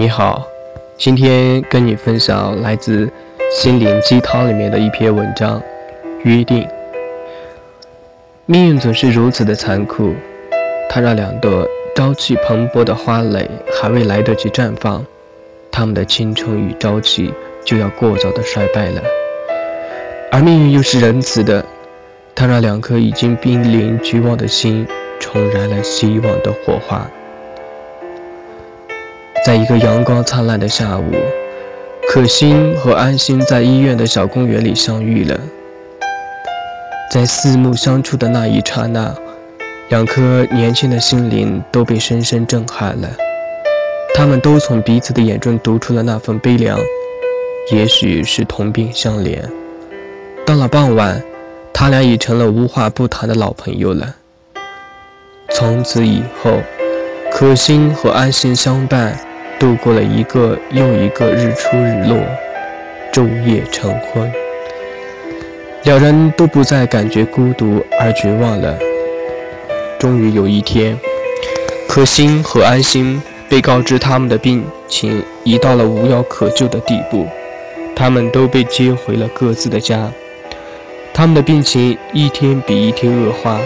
你好，今天跟你分享来自《心灵鸡汤》里面的一篇文章。约定，命运总是如此的残酷，它让两朵朝气蓬勃的花蕾还未来得及绽放，它们的青春与朝气就要过早的衰败了。而命运又是仁慈的，它让两颗已经濒临绝望的心重燃了希望的火花。在一个阳光灿烂的下午，可心和安心在医院的小公园里相遇了。在四目相触的那一刹那，两颗年轻的心灵都被深深震撼了。他们都从彼此的眼中读出了那份悲凉，也许是同病相怜。到了傍晚，他俩已成了无话不谈的老朋友了。从此以后，可心和安心相伴，度过了一个又一个日出日落，昼夜晨昏。两人都不再感觉孤独而绝望了。终于有一天，可心和安心被告知他们的病情已到了无药可救的地步，他们都被接回了各自的家。他们的病情一天比一天恶化，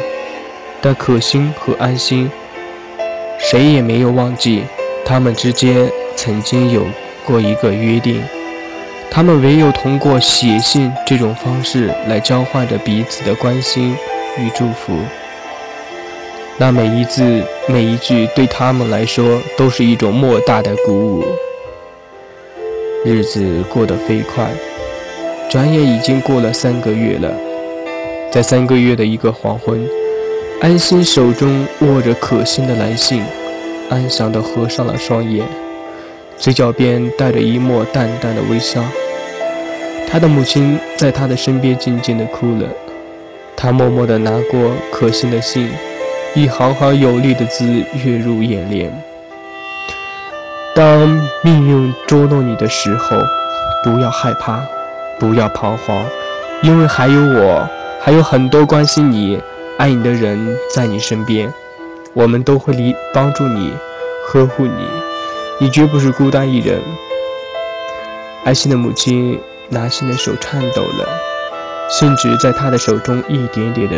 但可心和安心谁也没有忘记他们之间曾经有过一个约定。他们唯有通过写信这种方式来交换着彼此的关心与祝福。那每一字每一句对他们来说都是一种莫大的鼓舞。日子过得飞快，转眼已经过了三个月了。在三个月的一个黄昏，安心手中握着可心的来信，安详地合上了双眼，嘴角边带着一抹淡淡的微笑。他的母亲在他的身边静静地哭了，他默默地拿过可心的信，一行行有力的字跃入眼帘。当命运捉弄你的时候，不要害怕，不要彷徨，因为还有我，还有很多关心你、爱你的人在你身边，我们都会离帮助你、呵护你，你绝不是孤单一人。爱心的母亲。拿信的手颤抖了，信纸在他的手中一点点的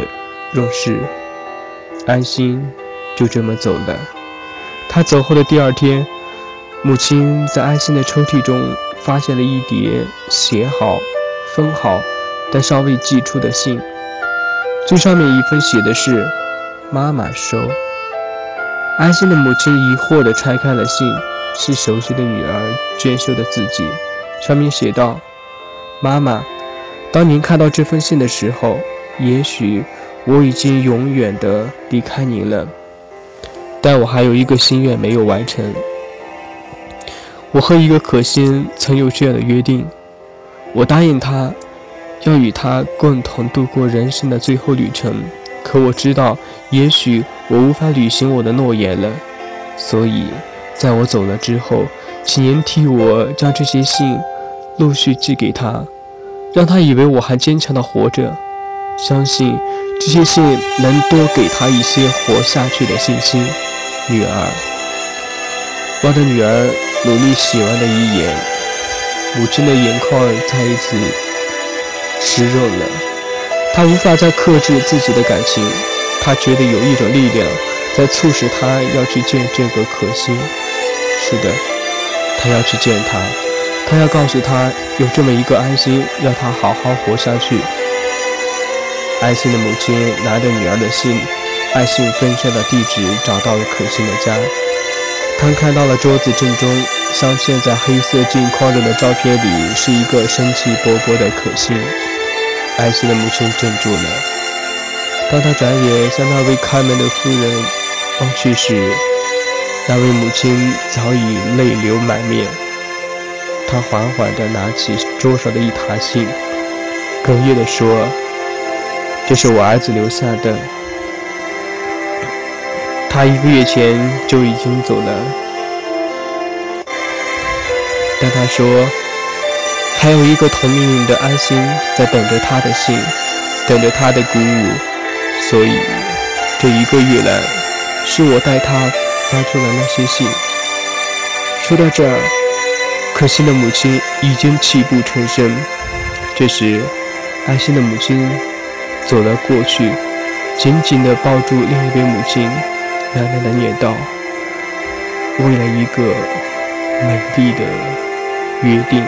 溶蚀。安心就这么走了。他走后的第二天，母亲在安心的抽屉中发现了一叠写好、封好但尚未寄出的信。最上面一封写的是“妈妈收”。安心的母亲疑惑地拆开了信，是熟悉的女儿娟秀的字迹，上面写道。妈妈，当您看到这封信的时候，也许我已经永远的离开您了，但我还有一个心愿没有完成。我和一个可心曾有这样的约定，我答应他，要与他共同度过人生的最后旅程。可我知道，也许我无法履行我的诺言了，所以在我走了之后，请您替我将这些信。陆续寄给他，让他以为我还坚强的活着，相信这些信能多给他一些活下去的信心。女儿，望着女儿努力写完的遗言，母亲的眼眶再一次湿润了。她无法再克制自己的感情，她觉得有一种力量在促使她要去见这个可心。是的，她要去见他。他要告诉他，有这么一个安心，让他好好活下去。安心的母亲拿着女儿的信，按信分身的地址找到了可心的家。他看到了桌子正中镶嵌在黑色镜框中的照片里，是一个生气勃勃的可心。安心的母亲怔住了。当他转眼向那位看门的妇人望去时，那位母亲早已泪流满面。他缓缓地拿起桌上的一沓信，哽咽地说：“这是我儿子留下的，他一个月前就已经走了。”但他说：“还有一个同命运的安心在等着他的信，等着他的鼓舞。所以这一个月来，是我带他发出了那些信。”说到这儿，可心的母亲已经泣不成声。这时，安心的母亲走了过去，紧紧地抱住另一边母亲，喃喃地念道：“为了一个美丽的约定。”